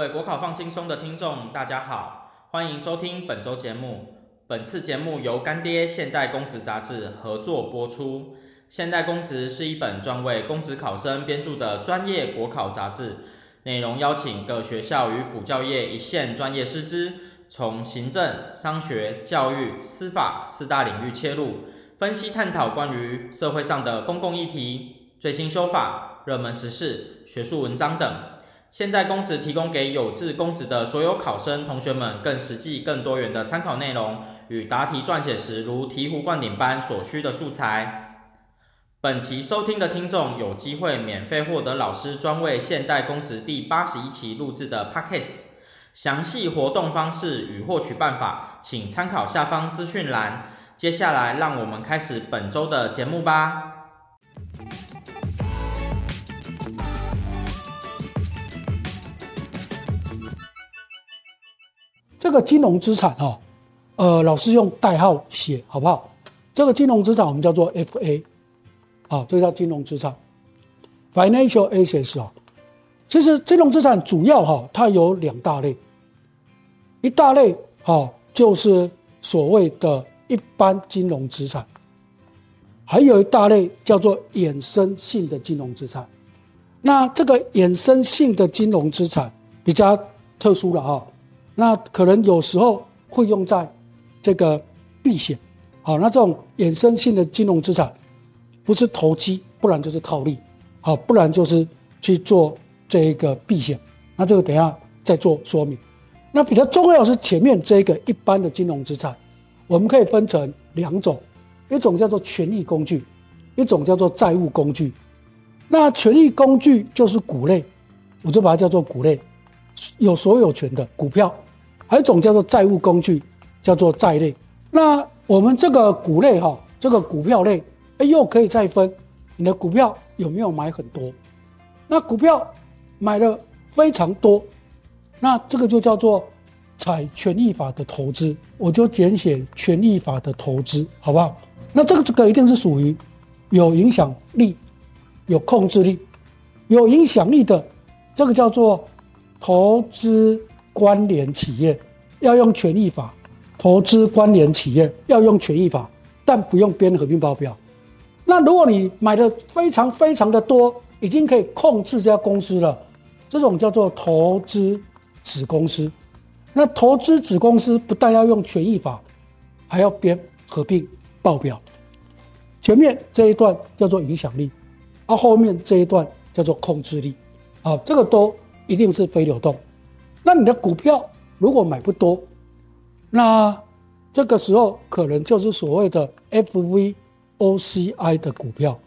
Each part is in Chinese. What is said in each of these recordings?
各位国考放轻松的听众，大家好，欢迎收听本周节目。本次节目由干爹现代公职杂志合作播出。现代公职是一本专为公职考生编著的专业国考杂志，内容邀请各学校与补教业一线专业师资，从行政、商学、教育、司法四大领域切入，分析探讨关于社会上的公共议题、最新修法、热门时事、学术文章等。现代公职提供给有志公职的所有考生同学们更实际、更多元的参考内容与答题撰写时如醍醐灌顶般所需的素材。本期收听的听众有机会免费获得老师专为现代公职第八十一期录制的 Podcast，详细活动方式与获取办法，请参考下方资讯栏。接下来，让我们开始本周的节目吧。这个金融资产哈，呃，老师用代号写好不好？这个金融资产我们叫做 FA，啊，这个叫金融资产，Financial Assets 啊。其实金融资产主要哈，它有两大类，一大类哈就是所谓的一般金融资产，还有一大类叫做衍生性的金融资产。那这个衍生性的金融资产比较特殊了哈。那可能有时候会用在这个避险，好，那这种衍生性的金融资产，不是投机，不然就是套利，好，不然就是去做这一个避险。那这个等一下再做说明。那比较重要是前面这个一般的金融资产，我们可以分成两种，一种叫做权益工具，一种叫做债务工具。那权益工具就是股类，我就把它叫做股类，有所有权的股票。还有一种叫做债务工具，叫做债类。那我们这个股类哈，这个股票类，哎，又可以再分，你的股票有没有买很多？那股票买了非常多，那这个就叫做采权益法的投资，我就简写权益法的投资，好不好？那这个这个一定是属于有影响力、有控制力、有影响力的，这个叫做投资。关联企业要用权益法投资，关联企业要用权益法，但不用编合并报表。那如果你买的非常非常的多，已经可以控制这家公司了，这种叫做投资子公司。那投资子公司不但要用权益法，还要编合并报表。前面这一段叫做影响力，而后面这一段叫做控制力。啊，这个都一定是非流动。那你的股票如果买不多，那这个时候可能就是所谓的 FVOCI 的股票。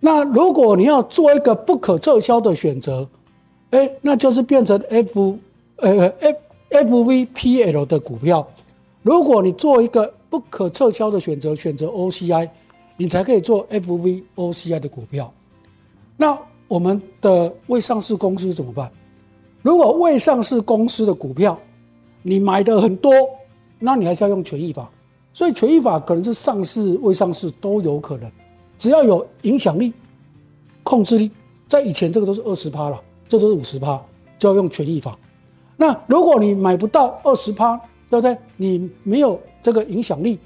那如果你要做一个不可撤销的选择，哎，那就是变成 F 呃 F FVPL 的股票。如果你做一个不可撤销的选择，选择 OCI，你才可以做 FVOCI 的股票。那我们的未上市公司怎么办？如果未上市公司的股票你买的很多，那你还是要用权益法。所以权益法可能是上市、未上市都有可能，只要有影响力、控制力，在以前这个都是二十趴了，这都是五十趴，就要用权益法。那如果你买不到二十趴，对不对？你没有这个影响力，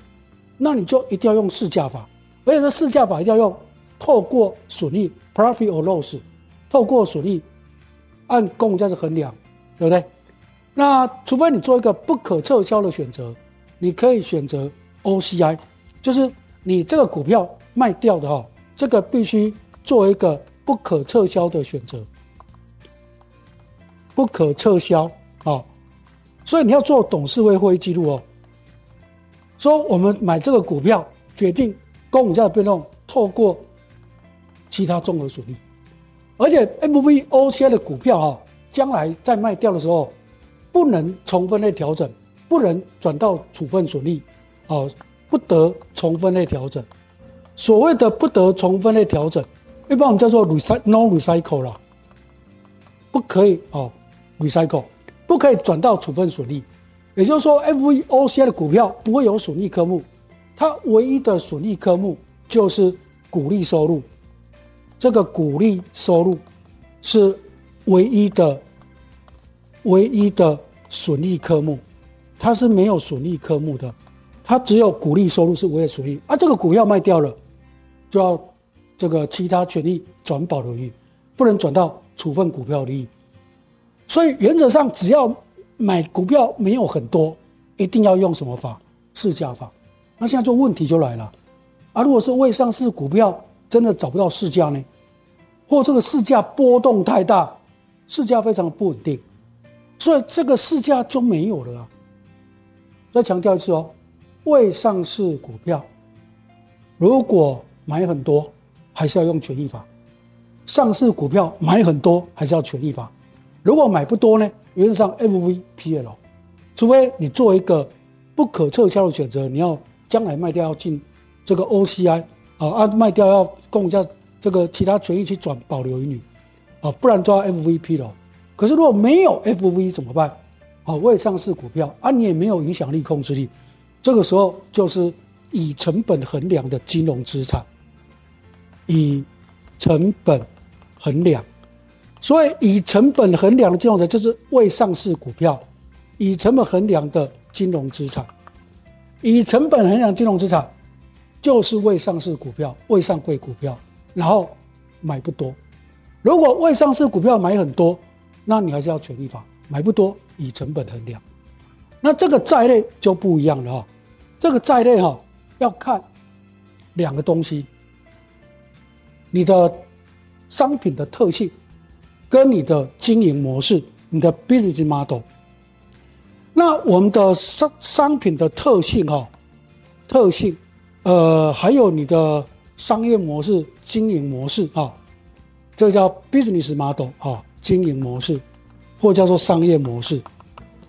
那你就一定要用市价法，而且这市价法一定要用透过损益 （profit or loss），透过损益。按公允价值衡量，对不对？那除非你做一个不可撤销的选择，你可以选择 OCI，就是你这个股票卖掉的哈，这个必须做一个不可撤销的选择，不可撤销啊。所以你要做董事会会议记录哦，说我们买这个股票决定公允价值变动，透过其他综合损益。而且 MVOCI 的股票哈，将来在卖掉的时候，不能重分类调整，不能转到处分损益，哦，不得重分类调整。所谓的不得重分类调整，一般我们叫做 recycle no recycle 啦，不可以哦，recycle 不可以转到处分损益。也就是说，MVOCI 的股票不会有损益科目，它唯一的损益科目就是股利收入。这个股利收入是唯一的唯一的损益科目，它是没有损益科目的，它只有股利收入是唯一损益啊。这个股票卖掉了，就要这个其他权益转保留益，不能转到处分股票利益。所以原则上，只要买股票没有很多，一定要用什么法？市价法。那现在就问题就来了，啊，如果是未上市股票，真的找不到市价呢？或这个市价波动太大，市价非常不稳定，所以这个市价就没有了啊。再强调一次哦，未上市股票，如果买很多，还是要用权益法；上市股票买很多，还是要权益法。如果买不多呢？原则上 FVPL，除非你做一个不可撤销的选择，你要将来卖掉要进这个 OCI 啊，啊卖掉要供一下这个其他权益去转保留盈余啊，不然就要 FVP 了。可是如果没有 FV 怎么办？啊，未上市股票啊，你也没有影响力控制力，这个时候就是以成本衡量的金融资产，以成本衡量。所以，以成本衡量的金融资产就是未上市股票；以成本衡量的金融资产，以成本衡量金融资产就是未上市股票、未上柜股票。然后买不多，如果未上市股票买很多，那你还是要权益法，买不多以成本衡量。那这个债类就不一样了哈，这个债类哈要看两个东西，你的商品的特性。跟你的经营模式，你的 business model，那我们的商商品的特性哈，特性，呃，还有你的商业模式、经营模式啊，这个叫 business model 啊，经营模式，或叫做商业模式。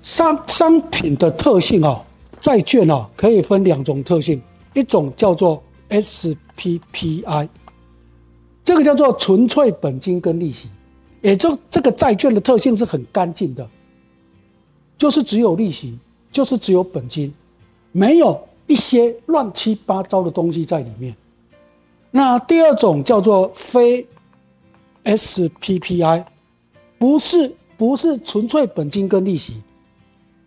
商商品的特性啊，债券啊，可以分两种特性，一种叫做 SPPI，这个叫做纯粹本金跟利息。也就这个债券的特性是很干净的，就是只有利息，就是只有本金，没有一些乱七八糟的东西在里面。那第二种叫做非 SPPI，不是不是纯粹本金跟利息，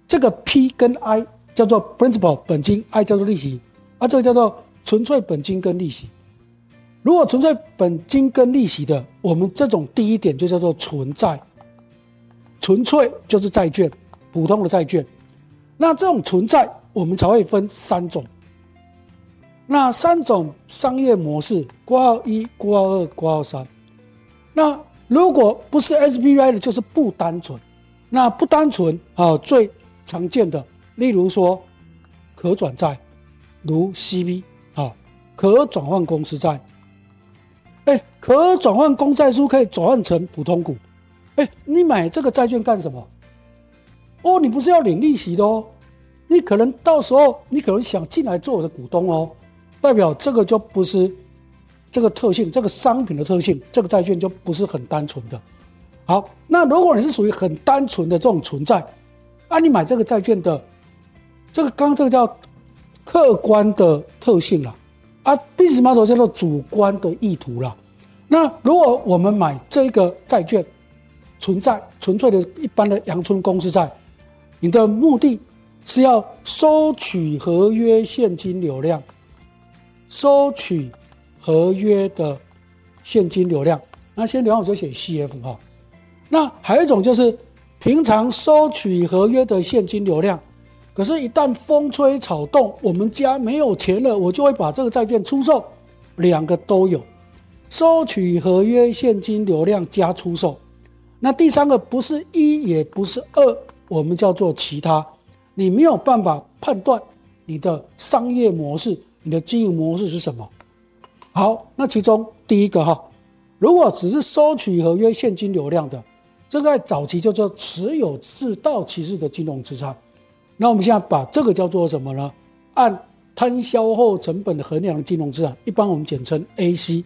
这个 P 跟 I 叫做 principal 本金，I 叫做利息，啊，这个叫做纯粹本金跟利息。如果纯粹本金跟利息的，我们这种第一点就叫做纯债，纯粹就是债券，普通的债券。那这种纯债，我们才会分三种。那三种商业模式：括号一、括号二、括号三。那如果不是 SPPI 的，就是不单纯。那不单纯啊，最常见的，例如说可转债，如 CV 啊，可转换公司债。哎，可转换公债书可以转换成普通股。哎，你买这个债券干什么？哦，你不是要领利息的哦。你可能到时候你可能想进来做我的股东哦，代表这个就不是这个特性，这个商品的特性，这个债券就不是很单纯的。好，那如果你是属于很单纯的这种存在，啊，你买这个债券的这个刚刚这个叫客观的特性了。啊，business model 叫做主观的意图了。那如果我们买这个债券，存在、纯粹的一般的阳春公司债，你的目的是要收取合约现金流量，收取合约的现金流量。那现金流量我就写 CF 哈。那还有一种就是平常收取合约的现金流量。可是，一旦风吹草动，我们家没有钱了，我就会把这个债券出售，两个都有，收取合约现金流量加出售。那第三个不是一，也不是二，我们叫做其他。你没有办法判断你的商业模式、你的经营模式是什么。好，那其中第一个哈，如果只是收取合约现金流量的，这在早期叫做持有至到期日的金融资产。那我们现在把这个叫做什么呢？按摊销后成本衡量的金融资产，一般我们简称 AC。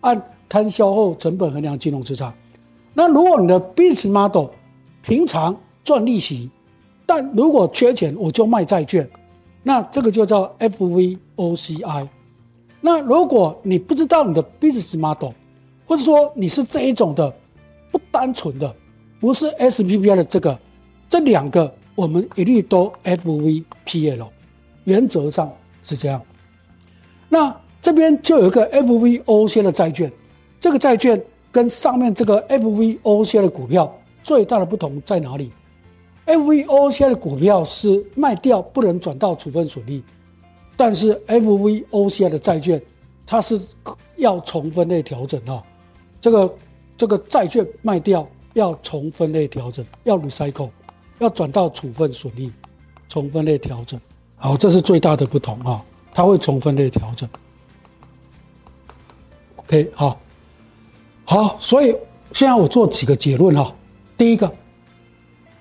按摊销后成本衡量金融资产。那如果你的 business model 平常赚利息，但如果缺钱我就卖债券，那这个就叫 FVOCI。那如果你不知道你的 business model，或者说你是这一种的不单纯的，不是 SPPI 的这个，这两个我们一律都 FVPL，原则上是这样。那这边就有一个 FVOC 的债券，这个债券跟上面这个 FVOC 的股票最大的不同在哪里？FVOCI 的股票是卖掉不能转到处分损益，但是 FVOCI 的债券它是要重分类调整啊，这个这个债券卖掉。要重分类调整，要 recycle，要转到处分损益，重分类调整。好，这是最大的不同啊，它会重分类调整。OK，好，好，所以现在我做几个结论哈。第一个，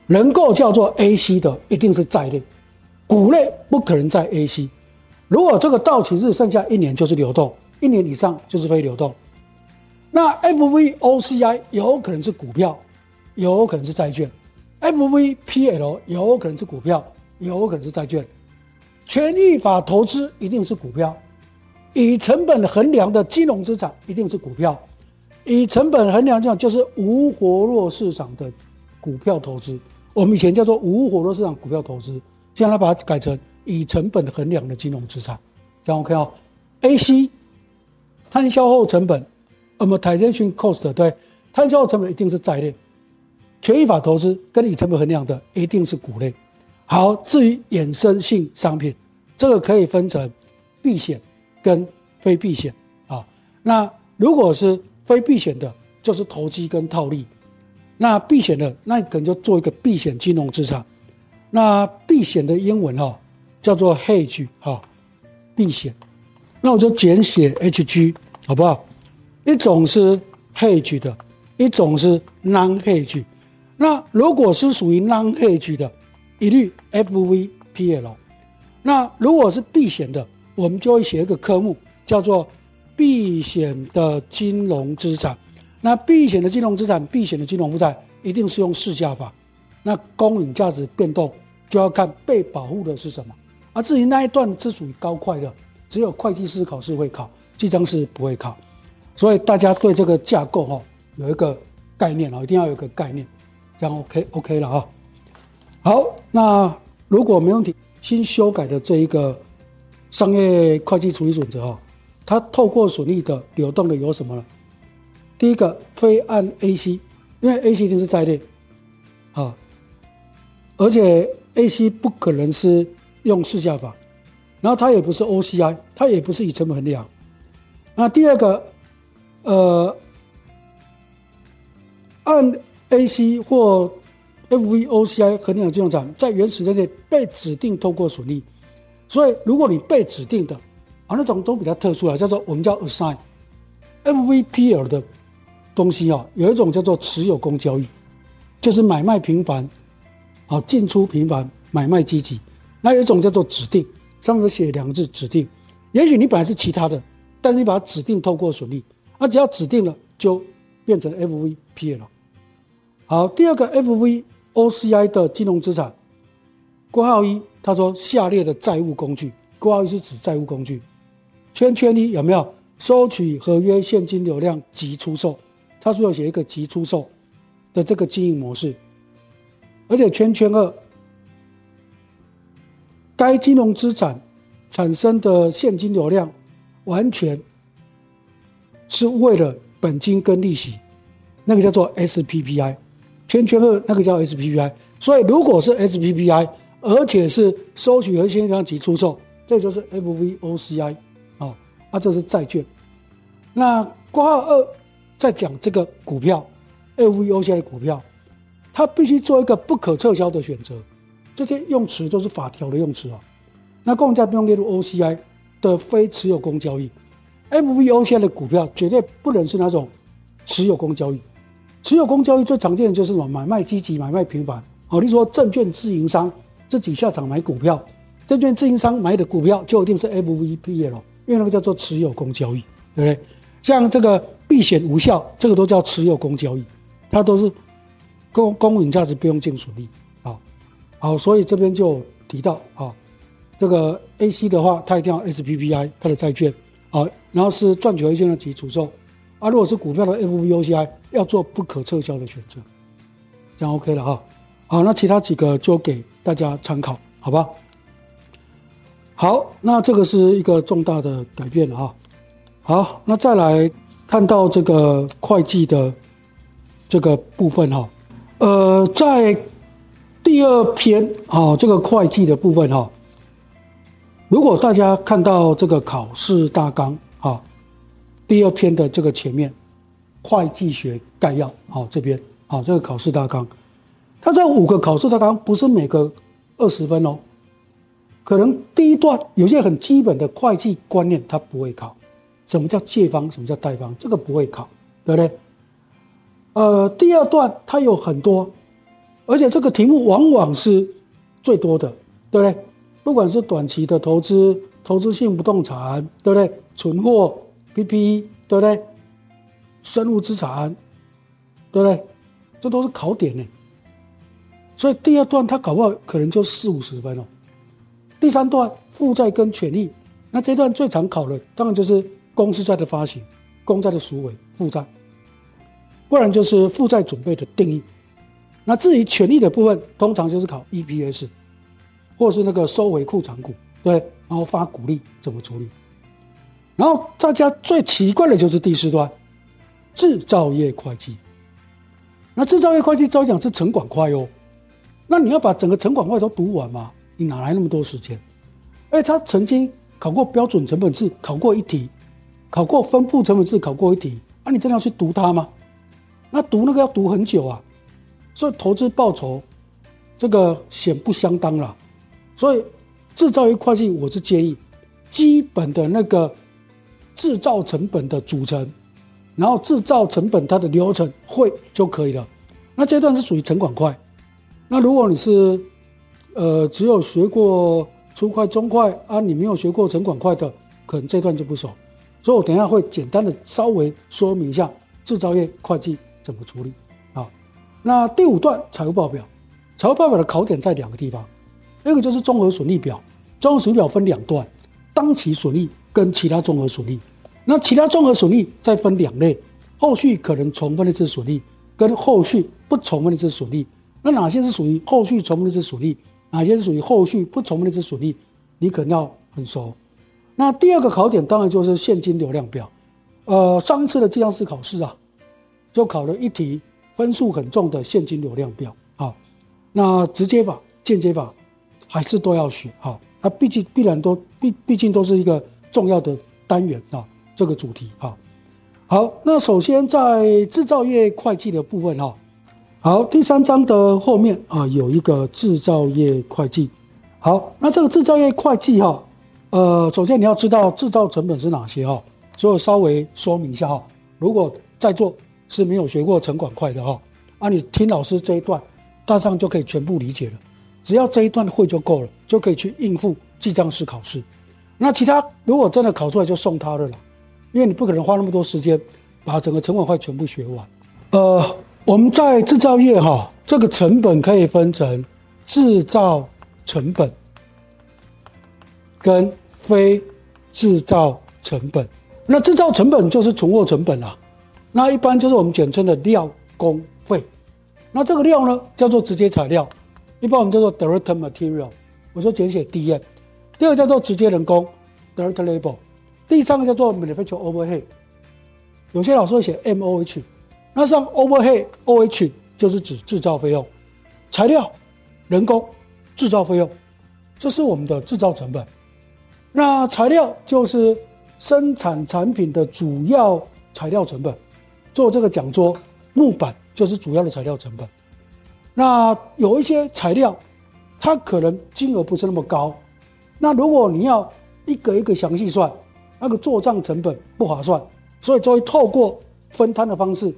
能够叫做 AC 的，一定是债类，股类不可能在 AC。如果这个到期日剩下一年就是流动，一年以上就是非流动。那 FVOCI 有可能是股票。有可能是债券，FVPL 有可能是股票，有可能是债券，权益法投资一定是股票，以成本衡量的金融资产一定是股票，以成本衡量这样就是无活络市场的股票投资，我们以前叫做无活络市场股票投资，现在把它改成以成本衡量的金融资产，这样 OK 哦，AC 摊销后成本，amortization cost 对，摊销后成本一定是债类。权益法投资跟以成本衡量的一定是股类。好，至于衍生性商品，这个可以分成避险跟非避险啊。那如果是非避险的，就是投机跟套利；那避险的，那你可能就做一个避险金融资产。那避险的英文哈叫做 hedge 哈，避险。那我就简写 HG 好不好？一种是 hedge 的，一种是 non-hedge。那如果是属于 non-hedge 的，一律 FVPL。那如果是避险的，我们就会写一个科目，叫做避险的金融资产。那避险的金融资产、避险的金融负债，一定是用市价法。那公允价值变动就要看被保护的是什么。而至于那一段是属于高会的，只有会计师考试会考，记帐士不会考。所以大家对这个架构哈有一个概念哦，一定要有个概念。这样 OK OK 了啊，好，那如果没问题，新修改的这一个商业会计处理准则啊，它透过损益的流动的有什么呢？第一个非按 AC，因为 AC 一定是在列啊，而且 AC 不可能是用市价法，然后它也不是 OCI，它也不是以成本衡量。那第二个，呃，按。AC 或 FVOCI 衡量的金融资产在原始人类被指定透过损益，所以如果你被指定的啊，那种都比较特殊啊，叫做我们叫 assign FVPL 的东西啊，有一种叫做持有公交易，就是买卖频繁啊，进出频繁，买卖积极。那有一种叫做指定，上面写两个字指定，也许你本来是其他的，但是你把它指定透过损益，那只要指定了就变成 FVP 了。好，第二个 FVOCI 的金融资产，括号一，他说下列的债务工具，括号一是指债务工具，圈圈一有没有收取合约现金流量及出售？他说要写一个及出售的这个经营模式，而且圈圈二，该金融资产产生的现金流量完全是为了本金跟利息，那个叫做 SPPI。圈圈二那个叫 SPPI，所以如果是 SPPI，而且是收取和现金流量及出售，这就是 FVOCI 啊，啊这是债券。那括号二在讲这个股票，FVOCI 的股票，它必须做一个不可撤销的选择，这些用词都是法条的用词啊。那公债不用列入 OCI 的非持有公交易，FVOCI 的股票绝对不能是那种持有公交易。持有公交易最常见的就是什么？买卖积极，买卖频繁。好，你说证券自营商自己下场买股票，证券自营商买的股票就一定是 FVPL 了，因为那个叫做持有公交易，对不对？像这个避险无效，这个都叫持有公交易，它都是公公允价值不用净损益。啊，好，所以这边就提到啊，这个 AC 的话，它一定要 SPPI 它的债券，啊，然后是赚取合约现金及出售。啊，如果是股票的 FVOCI，要做不可撤销的选择。这样 OK 了哈。好，那其他几个就给大家参考，好吧？好，那这个是一个重大的改变了哈。好，那再来看到这个会计的这个部分哈。呃，在第二篇啊，这个会计的部分哈，如果大家看到这个考试大纲啊，第二篇的这个前面，会计学概要啊，这边啊，这个考试大纲。它这五个考试大纲不是每个二十分哦，可能第一段有些很基本的会计观念它不会考，什么叫借方，什么叫贷方，这个不会考，对不对？呃，第二段它有很多，而且这个题目往往是最多的，对不对？不管是短期的投资、投资性不动产，对不对？存货、PPE，对不对？生物资产，对不对？这都是考点呢。所以第二段它搞不好可能就四五十分哦。第三段负债跟权利，那这段最常考的当然就是公司债的发行、公债的赎回、负债，不然就是负债准备的定义。那至于权利的部分，通常就是考 EPS，或是那个收回库藏股，对，然后发股利怎么处理。然后大家最奇怪的就是第四段，制造业会计。那制造业会计照讲是成管会哦。那你要把整个成管会都读完嘛？你哪来那么多时间？哎，他曾经考过标准成本制，考过一题，考过分布成本制，考过一题。啊，你真的要去读它吗？那读那个要读很久啊，所以投资报酬这个显不相当了。所以制造业会计，我是建议基本的那个制造成本的组成，然后制造成本它的流程会就可以了。那这段是属于成管块。那如果你是，呃，只有学过初会、中会啊，你没有学过成管块的，可能这段就不熟。所以我等一下会简单的稍微说明一下制造业会计怎么处理。好，那第五段财务报表，财务报表的考点在两个地方，一个就是综合损益表，综合损益表分两段，当期损益跟其他综合损益。那其他综合损益再分两类，后续可能重分的这损益，跟后续不重分的这损益。那哪些是属于后续重分的之损益？哪些是属于后续不重分的之损益？你可能要很熟。那第二个考点当然就是现金流量表。呃，上一次的计量式考试啊，就考了一题分数很重的现金流量表啊。那直接法、间接法还是都要学啊。它毕竟必然都毕毕竟都是一个重要的单元啊，这个主题啊。好，那首先在制造业会计的部分哈。好，第三章的后面啊，有一个制造业会计。好，那这个制造业会计哈，呃，首先你要知道制造成本是哪些哈，所以稍微说明一下哈。如果在座是没有学过成管块的哈，啊，你听老师这一段，大上就可以全部理解了。只要这一段会就够了，就可以去应付记账式考试。那其他如果真的考出来就送他的了，因为你不可能花那么多时间把整个成管块全部学完。呃。我们在制造业哈，这个成本可以分成制造成本跟非制造成本。那制造成本就是存货成本啊，那一般就是我们简称的料工费。那这个料呢，叫做直接材料，一般我们叫做 direct material，我说简写 DM。第二个叫做直接人工 direct labor，第三个叫做 manufacturing overhead，有些老师会写 MOH。那像 overhead OH 就是指制造费用、材料、人工、制造费用，这是我们的制造成本。那材料就是生产产品的主要材料成本。做这个讲桌，木板就是主要的材料成本。那有一些材料，它可能金额不是那么高。那如果你要一个一个详细算，那个做账成本不划算，所以就会透过分摊的方式。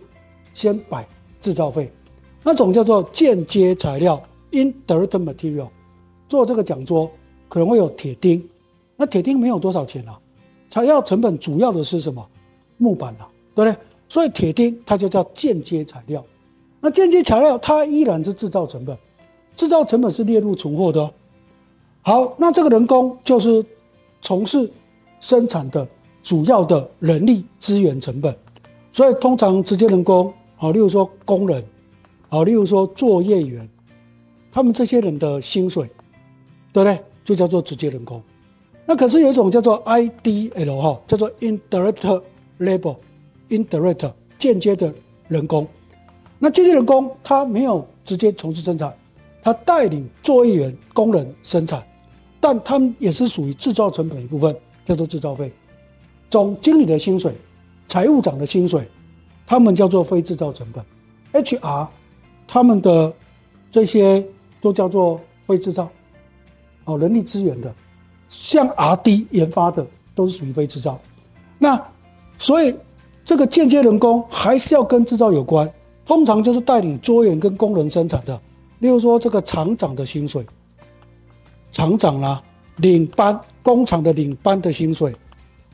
先摆制造费，那种叫做间接材料 （indirect material）。做这个讲桌可能会有铁钉，那铁钉没有多少钱啊。材料成本主要的是什么？木板啊，对不对？所以铁钉它就叫间接材料。那间接材料它依然是制造成本，制造成本是列入存货的哦。好，那这个人工就是从事生产的主要的人力资源成本，所以通常直接人工。好，例如说工人，好，例如说作业员，他们这些人的薪水，对不对？就叫做直接人工。那可是有一种叫做 IDL 哈，叫做 indirect labor，indirect 间接的人工。那间接人工他没有直接从事生产，他带领作业员、工人生产，但他们也是属于制造成本的一部分，叫做制造费。总经理的薪水、财务长的薪水，他们叫做非制造成本。HR 他们的这些都叫做非制造，哦，人力资源的。像 R&D 研发的都是属于非制造，那所以这个间接人工还是要跟制造有关，通常就是带领作业员跟工人生产的，例如说这个厂长的薪水，厂长啦、啊，领班工厂的领班的薪水，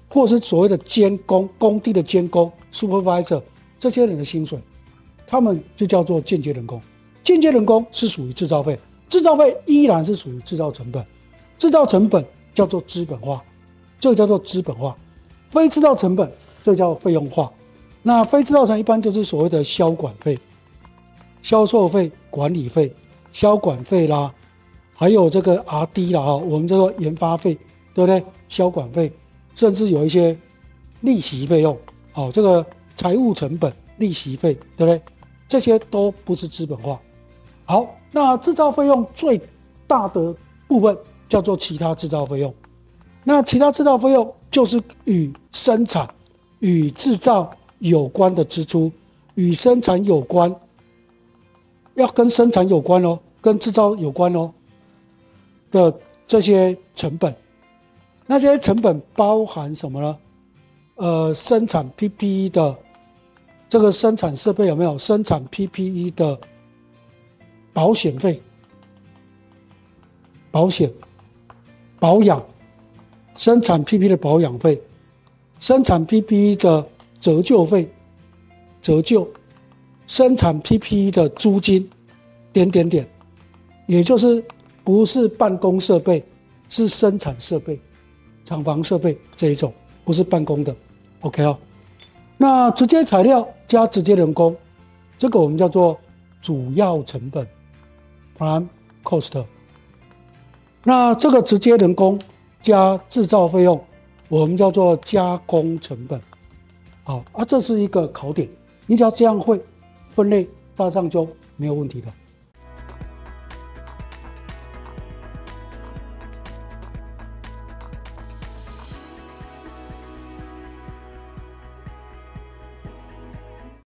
或是所谓的监工工地的监工 supervisor 这些人的薪水，他们就叫做间接人工，间接人工是属于制造费，制造费依然是属于制造成本，制造成本。叫做资本化，这个叫做资本化，非制造成本这叫费用化。那非制造成一般就是所谓的销管费、销售费、管理费、销管费啦，还有这个 R&D 啦哈，我们叫做研发费，对不对？销管费，甚至有一些利息费用，哦，这个财务成本、利息费，对不对？这些都不是资本化。好，那制造费用最大的部分。叫做其他制造费用，那其他制造费用就是与生产、与制造有关的支出，与生产有关，要跟生产有关哦，跟制造有关哦的这些成本。那这些成本包含什么呢？呃，生产 PPE 的这个生产设备有没有？生产 PPE 的保险费，保险。保养，生产 PP 的保养费，生产 PP 的折旧费，折旧，生产 PP 的租金，点点点，也就是不是办公设备，是生产设备，厂房设备这一种，不是办公的，OK 哦。那直接材料加直接人工，这个我们叫做主要成本，prime cost。那这个直接人工加制造费用，我们叫做加工成本。好，啊，这是一个考点，你只要这样会分类，大上就没有问题的。